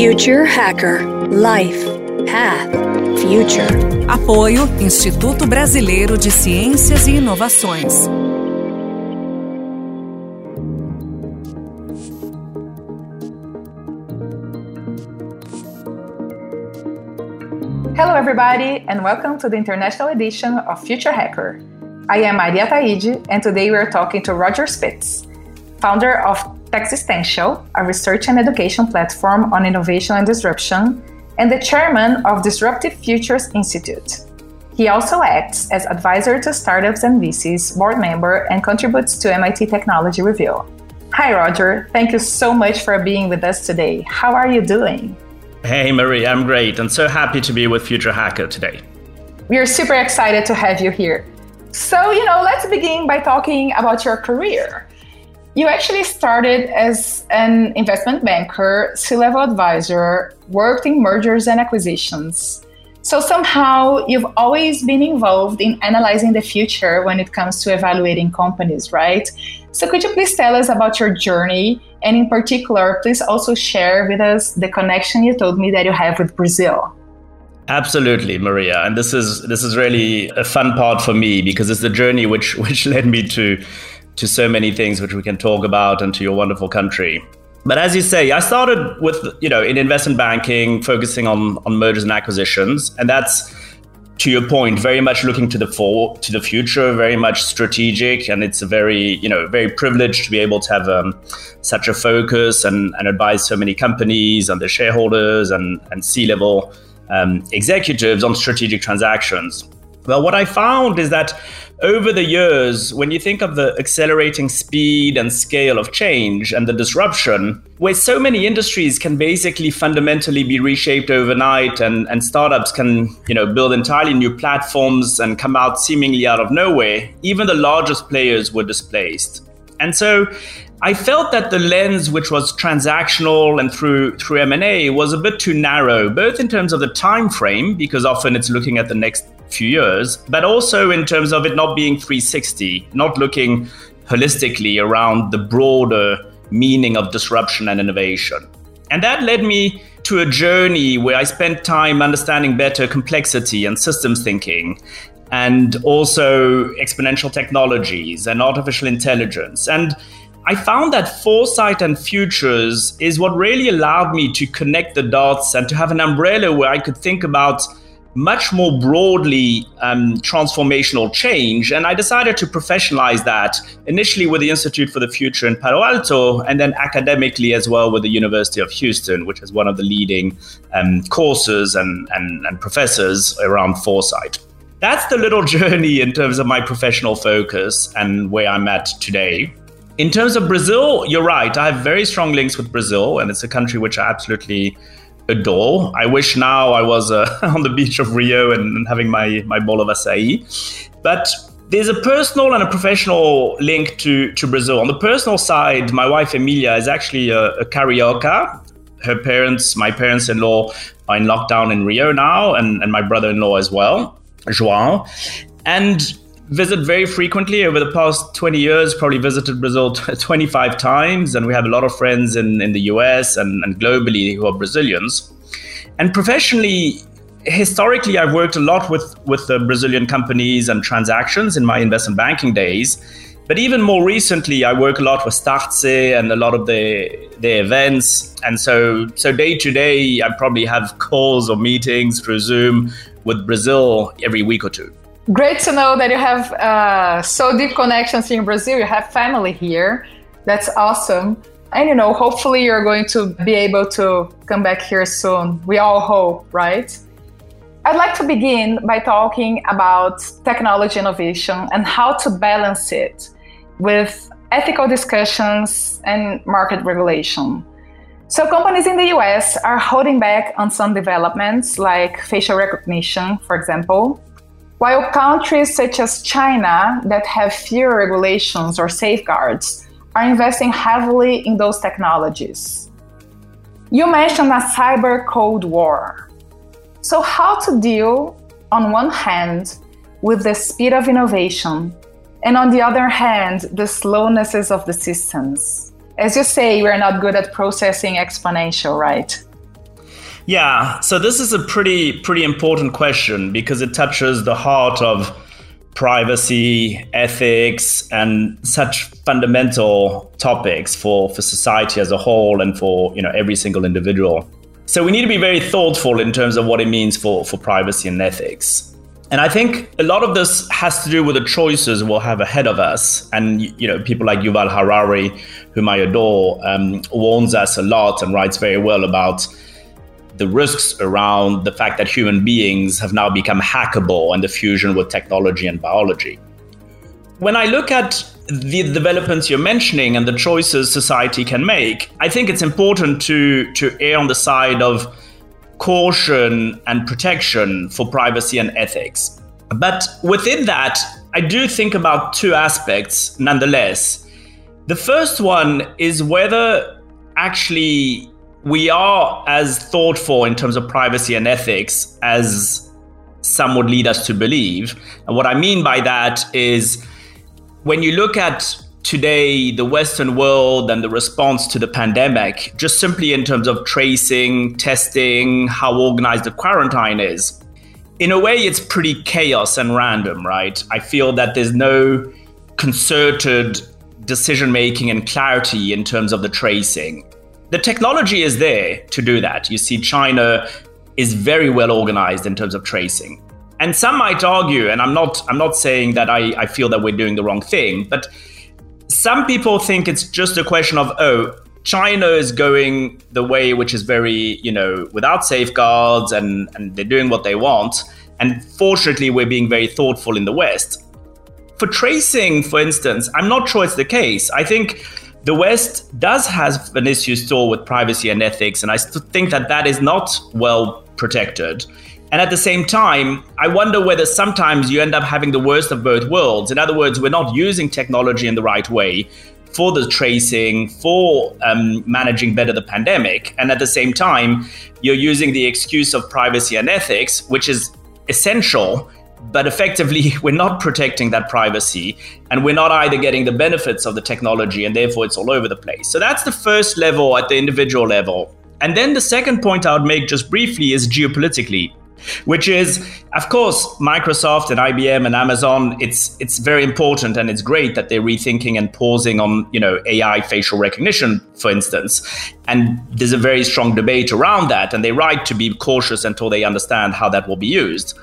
Future Hacker Life Path Future. Apoio Instituto Brasileiro de Ciências e Inovações. Hello, everybody, and welcome to the international edition of Future Hacker. I am Maria Taide, and today we are talking to Roger Spitz, founder of Techistential, a research and education platform on innovation and disruption, and the chairman of Disruptive Futures Institute. He also acts as advisor to startups and VCs, board member, and contributes to MIT Technology Review. Hi, Roger. Thank you so much for being with us today. How are you doing? Hey, Marie, I'm great and so happy to be with Future Hacker today. We are super excited to have you here. So, you know, let's begin by talking about your career. You actually started as an investment banker, C level advisor, worked in mergers and acquisitions. So somehow you've always been involved in analyzing the future when it comes to evaluating companies, right? So could you please tell us about your journey? And in particular, please also share with us the connection you told me that you have with Brazil. Absolutely, Maria. And this is this is really a fun part for me because it's the journey which which led me to to so many things which we can talk about and to your wonderful country. But as you say, I started with, you know, in investment banking, focusing on, on mergers and acquisitions. And that's, to your point, very much looking to the for, to the future, very much strategic. And it's a very, you know, very privileged to be able to have um, such a focus and, and advise so many companies and their shareholders and, and C-level um, executives on strategic transactions. Well, what I found is that over the years, when you think of the accelerating speed and scale of change and the disruption, where so many industries can basically fundamentally be reshaped overnight and, and startups can, you know, build entirely new platforms and come out seemingly out of nowhere, even the largest players were displaced. And so I felt that the lens, which was transactional and through through M and A, was a bit too narrow, both in terms of the time frame, because often it's looking at the next few years, but also in terms of it not being 360, not looking holistically around the broader meaning of disruption and innovation. And that led me to a journey where I spent time understanding better complexity and systems thinking, and also exponential technologies and artificial intelligence. And I found that foresight and futures is what really allowed me to connect the dots and to have an umbrella where I could think about much more broadly um, transformational change. And I decided to professionalize that initially with the Institute for the Future in Palo Alto, and then academically as well with the University of Houston, which is one of the leading um, courses and, and, and professors around foresight. That's the little journey in terms of my professional focus and where I'm at today. In terms of Brazil, you're right. I have very strong links with Brazil, and it's a country which I absolutely adore. I wish now I was uh, on the beach of Rio and, and, having my, my bowl of acai. But there's a personal and a professional link to, to Brazil. On the personal side, my wife Emilia is actually a, a carioca. Her parents, my parents in law, are in lockdown in Rio now, and, and my brother in law as well, João. And visit very frequently over the past 20 years probably visited brazil 25 times and we have a lot of friends in, in the us and, and globally who are brazilians. And professionally historically i've worked a lot with with the brazilian companies and transactions in my investment banking days. But even more recently i work a lot with startse and a lot of the the events. And so so day to day i probably have calls or meetings through zoom with brazil every week or two Great to know that you have uh, so deep connections in Brazil. You have family here. That's awesome. And you know, hopefully you're going to be able to come back here soon. We all hope, right? I'd like to begin by talking about technology innovation and how to balance it with ethical discussions and market regulation. So, companies in the US are holding back on some developments like facial recognition, for example, while countries such as China, that have fewer regulations or safeguards, are investing heavily in those technologies. You mentioned a cyber cold war. So, how to deal, on one hand, with the speed of innovation, and on the other hand, the slownesses of the systems? As you say, we're not good at processing exponential, right? Yeah, so this is a pretty pretty important question because it touches the heart of privacy, ethics, and such fundamental topics for, for society as a whole and for you know every single individual. So we need to be very thoughtful in terms of what it means for, for privacy and ethics. And I think a lot of this has to do with the choices we'll have ahead of us. And you know, people like Yuval Harari, whom I adore, um, warns us a lot and writes very well about the risks around the fact that human beings have now become hackable and the fusion with technology and biology. When I look at the developments you're mentioning and the choices society can make, I think it's important to, to err on the side of caution and protection for privacy and ethics. But within that, I do think about two aspects nonetheless. The first one is whether actually we are as thoughtful in terms of privacy and ethics as some would lead us to believe. And what I mean by that is when you look at today the Western world and the response to the pandemic, just simply in terms of tracing, testing, how organized the quarantine is, in a way, it's pretty chaos and random, right? I feel that there's no concerted decision making and clarity in terms of the tracing the technology is there to do that. You see, China is very well organized in terms of tracing. And some might argue, and I'm not, I'm not saying that I, I feel that we're doing the wrong thing, but some people think it's just a question of, oh, China is going the way which is very, you know, without safeguards and, and they're doing what they want. And fortunately, we're being very thoughtful in the West. For tracing, for instance, I'm not sure it's the case. I think the West does have an issue still with privacy and ethics, and I think that that is not well protected. And at the same time, I wonder whether sometimes you end up having the worst of both worlds. In other words, we're not using technology in the right way for the tracing, for um, managing better the pandemic. And at the same time, you're using the excuse of privacy and ethics, which is essential but effectively we're not protecting that privacy and we're not either getting the benefits of the technology and therefore it's all over the place. So that's the first level at the individual level. And then the second point i would make just briefly is geopolitically which is of course microsoft and ibm and amazon it's it's very important and it's great that they're rethinking and pausing on you know ai facial recognition for instance. And there's a very strong debate around that and they're right to be cautious until they understand how that will be used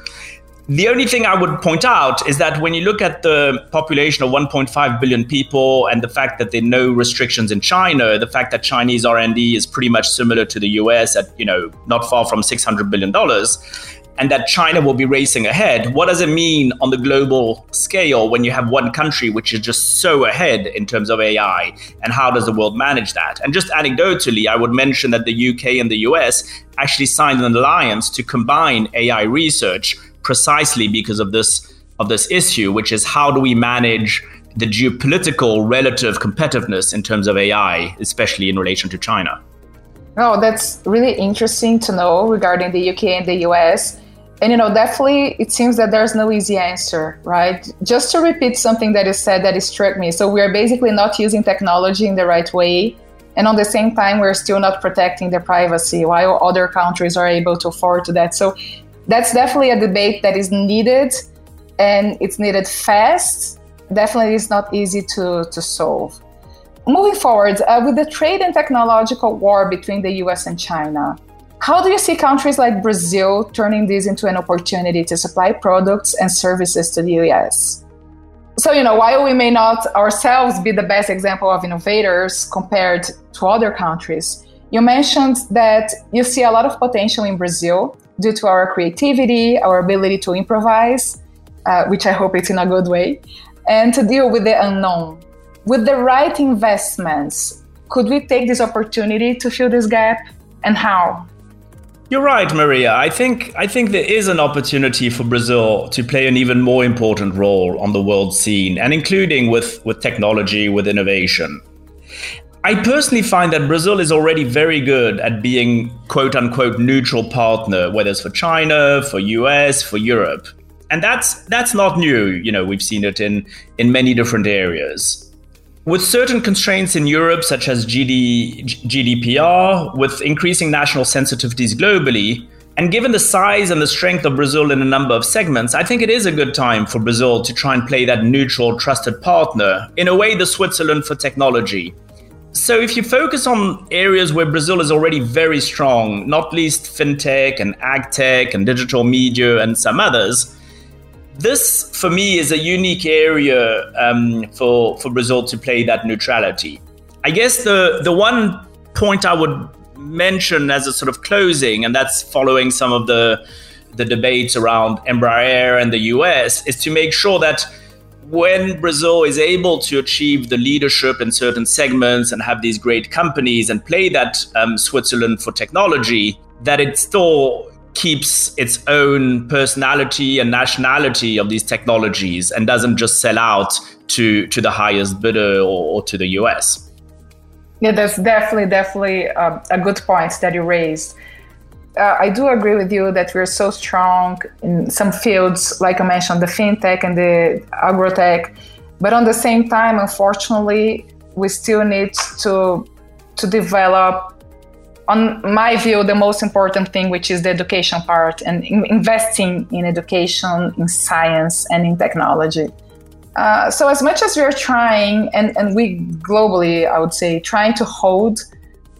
the only thing I would point out is that when you look at the population of 1.5 billion people and the fact that there are no restrictions in China, the fact that Chinese R&D is pretty much similar to the US at, you know, not far from 600 billion dollars, and that China will be racing ahead, what does it mean on the global scale when you have one country which is just so ahead in terms of AI? And how does the world manage that? And just anecdotally, I would mention that the UK and the US actually signed an alliance to combine AI research precisely because of this of this issue, which is how do we manage the geopolitical relative competitiveness in terms of AI, especially in relation to China. Oh, that's really interesting to know regarding the UK and the US. And you know, definitely it seems that there's no easy answer, right? Just to repeat something that is said that struck me. So we are basically not using technology in the right way. And on the same time, we're still not protecting their privacy while other countries are able to afford to that. So that's definitely a debate that is needed and it's needed fast. Definitely, it's not easy to, to solve. Moving forward, uh, with the trade and technological war between the US and China, how do you see countries like Brazil turning this into an opportunity to supply products and services to the US? So, you know, while we may not ourselves be the best example of innovators compared to other countries, you mentioned that you see a lot of potential in Brazil due to our creativity, our ability to improvise, uh, which I hope it's in a good way, and to deal with the unknown. With the right investments, could we take this opportunity to fill this gap and how? You're right, Maria. I think I think there is an opportunity for Brazil to play an even more important role on the world scene, and including with, with technology, with innovation. I personally find that Brazil is already very good at being quote unquote neutral partner, whether it's for China, for US, for Europe. And that's that's not new. You know, we've seen it in in many different areas. with certain constraints in Europe, such as GD, GDPR, with increasing national sensitivities globally, and given the size and the strength of Brazil in a number of segments, I think it is a good time for Brazil to try and play that neutral, trusted partner, in a way, the Switzerland for technology. So, if you focus on areas where Brazil is already very strong, not least fintech and agtech and digital media and some others, this for me is a unique area um, for for Brazil to play that neutrality. I guess the the one point I would mention as a sort of closing, and that's following some of the the debates around Embraer and the US, is to make sure that when Brazil is able to achieve the leadership in certain segments and have these great companies and play that um, Switzerland for technology, that it still keeps its own personality and nationality of these technologies and doesn't just sell out to to the highest bidder or, or to the US. Yeah, that's definitely definitely uh, a good point that you raised. Uh, I do agree with you that we're so strong in some fields, like I mentioned, the fintech and the agrotech. But on the same time, unfortunately, we still need to to develop on my view, the most important thing, which is the education part and in investing in education, in science, and in technology. Uh, so, as much as we are trying, and, and we globally, I would say, trying to hold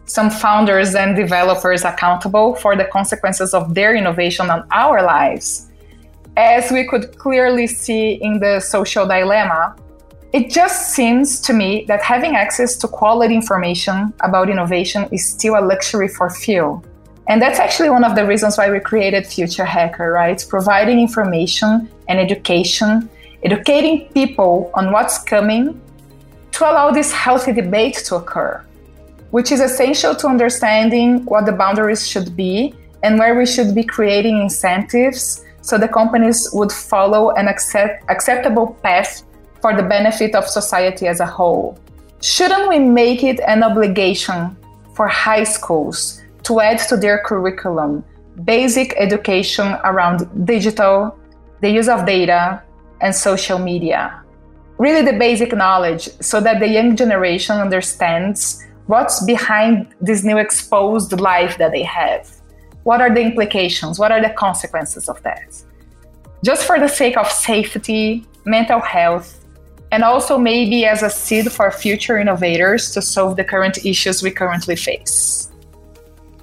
some founders and developers accountable for the consequences of their innovation on our lives, as we could clearly see in the social dilemma it just seems to me that having access to quality information about innovation is still a luxury for few. And that's actually one of the reasons why we created Future Hacker, right? Providing information and education, educating people on what's coming to allow this healthy debate to occur, which is essential to understanding what the boundaries should be and where we should be creating incentives so the companies would follow an accept- acceptable path for the benefit of society as a whole. Shouldn't we make it an obligation for high schools to add to their curriculum basic education around digital, the use of data, and social media? Really, the basic knowledge so that the young generation understands what's behind this new exposed life that they have. What are the implications? What are the consequences of that? Just for the sake of safety, mental health, and also maybe as a seed for future innovators to solve the current issues we currently face.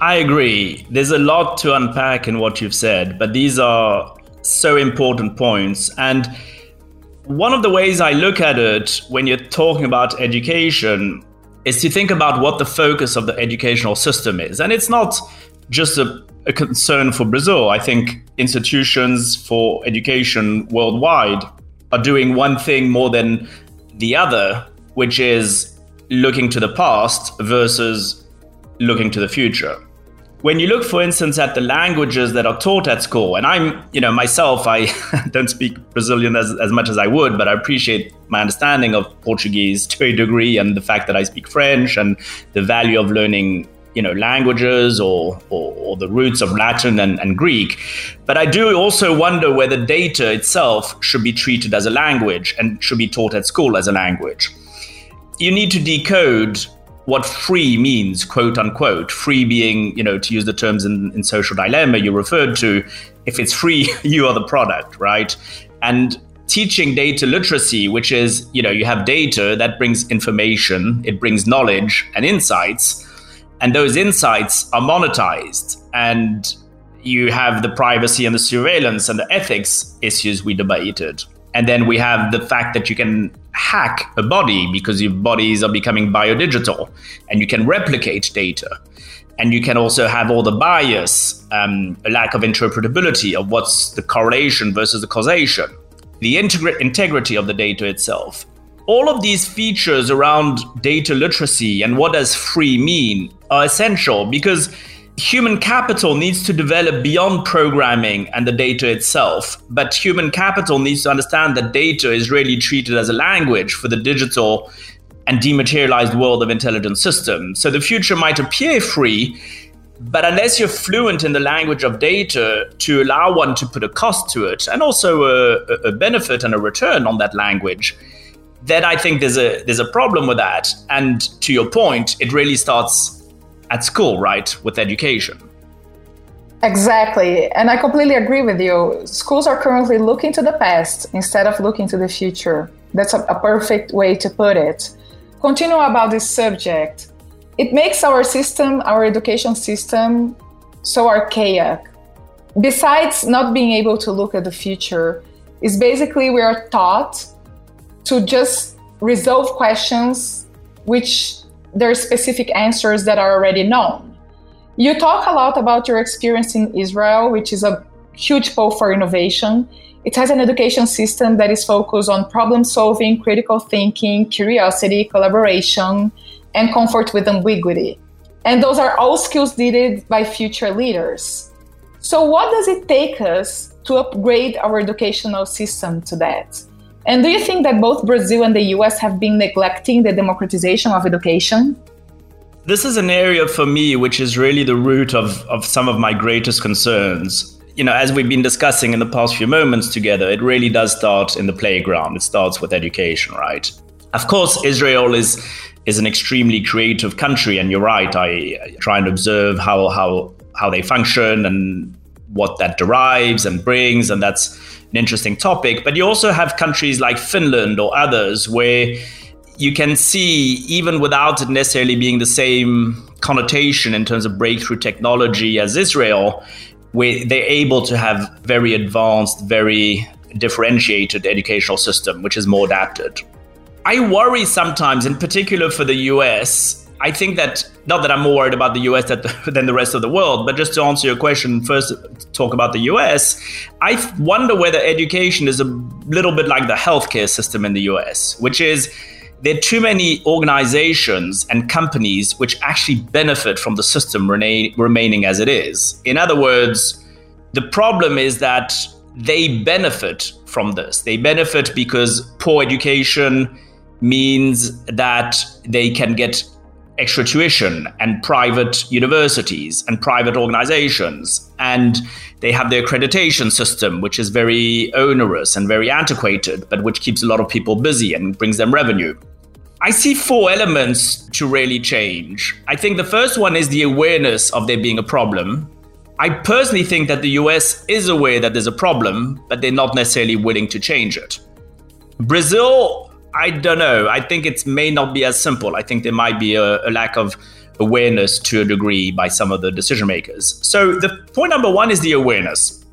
I agree. There's a lot to unpack in what you've said, but these are so important points. And one of the ways I look at it when you're talking about education is to think about what the focus of the educational system is. And it's not just a, a concern for Brazil. I think institutions for education worldwide are doing one thing more than the other, which is looking to the past versus looking to the future. When you look, for instance, at the languages that are taught at school, and I'm, you know, myself, I don't speak Brazilian as, as much as I would, but I appreciate my understanding of Portuguese to a degree and the fact that I speak French and the value of learning you know languages or, or, or, the roots of Latin and, and Greek. But I do also wonder whether data itself should be treated as a language and should be taught at school as a language. You need to decode what free means, quote unquote. Free being, you know, to use the terms in, in social dilemma you referred to, if it's free, you are the product, right? And teaching data literacy, which is, you know, you have data that brings information, it brings knowledge and insights and those insights are monetized and you have the privacy and the surveillance and the ethics issues we debated and then we have the fact that you can hack a body because your bodies are becoming biodigital and you can replicate data. And you can also have all the bias um, a lack of interpretability of what's the correlation versus the causation the integrity of the data itself. All of these features around data literacy and what does free mean are essential because human capital needs to develop beyond programming and the data itself. But human capital needs to understand that data is really treated as a language for the digital and dematerialized world of intelligent systems. So the future might appear free, but unless you're fluent in the language of data to allow one to put a cost to it and also a, a benefit and a return on that language, then I think there's a there's a problem with that. And to your point, it really starts at school, right, with education. Exactly. And I completely agree with you. Schools are currently looking to the past instead of looking to the future. That's a, a perfect way to put it. Continue about this subject. It makes our system, our education system, so archaic. Besides not being able to look at the future, is basically we are taught to just resolve questions which there are specific answers that are already known. You talk a lot about your experience in Israel, which is a huge pull for innovation. It has an education system that is focused on problem solving, critical thinking, curiosity, collaboration, and comfort with ambiguity. And those are all skills needed by future leaders. So, what does it take us to upgrade our educational system to that? And do you think that both Brazil and the US have been neglecting the democratization of education? This is an area for me which is really the root of, of some of my greatest concerns. You know, as we've been discussing in the past few moments together, it really does start in the playground. It starts with education, right? Of course, Israel is is an extremely creative country, and you're right. I, I try and observe how how how they function and what that derives and brings, and that's an interesting topic. But you also have countries like Finland or others where you can see, even without it necessarily being the same connotation in terms of breakthrough technology as Israel, where they're able to have very advanced, very differentiated educational system, which is more adapted. I worry sometimes, in particular for the US. I think that not that I'm more worried about the US than the rest of the world, but just to answer your question, first talk about the US. I wonder whether education is a little bit like the healthcare system in the US, which is there are too many organizations and companies which actually benefit from the system rena- remaining as it is. In other words, the problem is that they benefit from this. They benefit because poor education means that they can get extra tuition and private universities and private organizations. And they have their accreditation system, which is very onerous and very antiquated, but which keeps a lot of people busy and brings them revenue. I see four elements to really change. I think the first one is the awareness of there being a problem. I personally think that the US is aware that there's a problem, but they're not necessarily willing to change it. Brazil, I don't know. I think it may not be as simple. I think there might be a, a lack of awareness to a degree by some of the decision makers. So, the point number one is the awareness.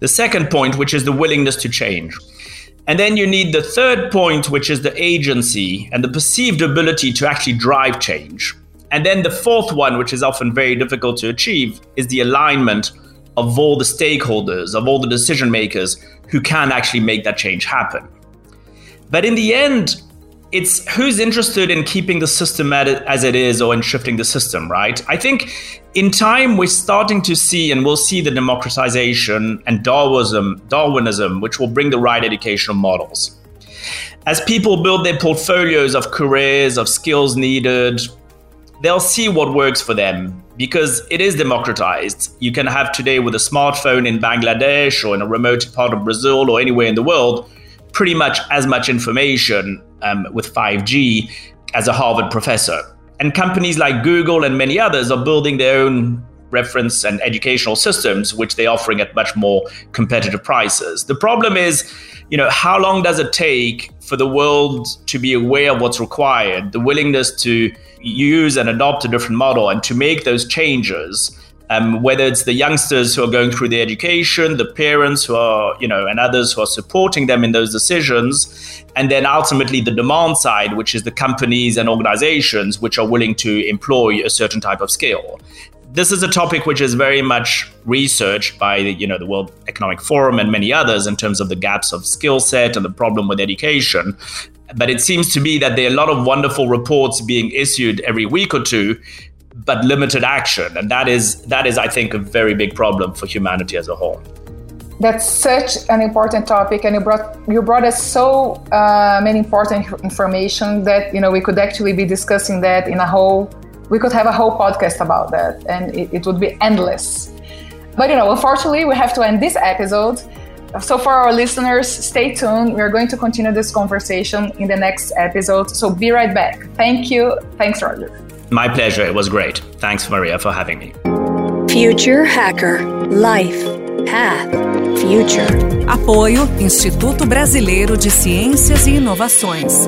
The second point, which is the willingness to change. And then you need the third point, which is the agency and the perceived ability to actually drive change. And then the fourth one, which is often very difficult to achieve, is the alignment of all the stakeholders, of all the decision makers who can actually make that change happen. But in the end, it's who's interested in keeping the system as it is or in shifting the system, right? I think in time we're starting to see and we'll see the democratization and Darwinism, Darwinism, which will bring the right educational models. As people build their portfolios of careers, of skills needed, they'll see what works for them because it is democratized. You can have today with a smartphone in Bangladesh or in a remote part of Brazil or anywhere in the world pretty much as much information um, with 5G as a Harvard professor. And companies like Google and many others are building their own reference and educational systems, which they're offering at much more competitive prices. The problem is, you know, how long does it take for the world to be aware of what's required, the willingness to use and adopt a different model and to make those changes? Um, whether it's the youngsters who are going through the education, the parents who are, you know, and others who are supporting them in those decisions, and then ultimately the demand side, which is the companies and organizations which are willing to employ a certain type of skill. This is a topic which is very much researched by you know, the World Economic Forum and many others in terms of the gaps of skill set and the problem with education. But it seems to be that there are a lot of wonderful reports being issued every week or two, but limited action and that is that is i think a very big problem for humanity as a whole that's such an important topic and you brought you brought us so uh, many important information that you know we could actually be discussing that in a whole we could have a whole podcast about that and it, it would be endless but you know unfortunately we have to end this episode So, for our listeners, stay tuned. We are going to continue this conversation in the next episode. So, be right back. Thank you. Thanks, Roger. My pleasure. It was great. Thanks, Maria, for having me. Future Hacker Life Path Future. Apoio Instituto Brasileiro de Ciências e Inovações.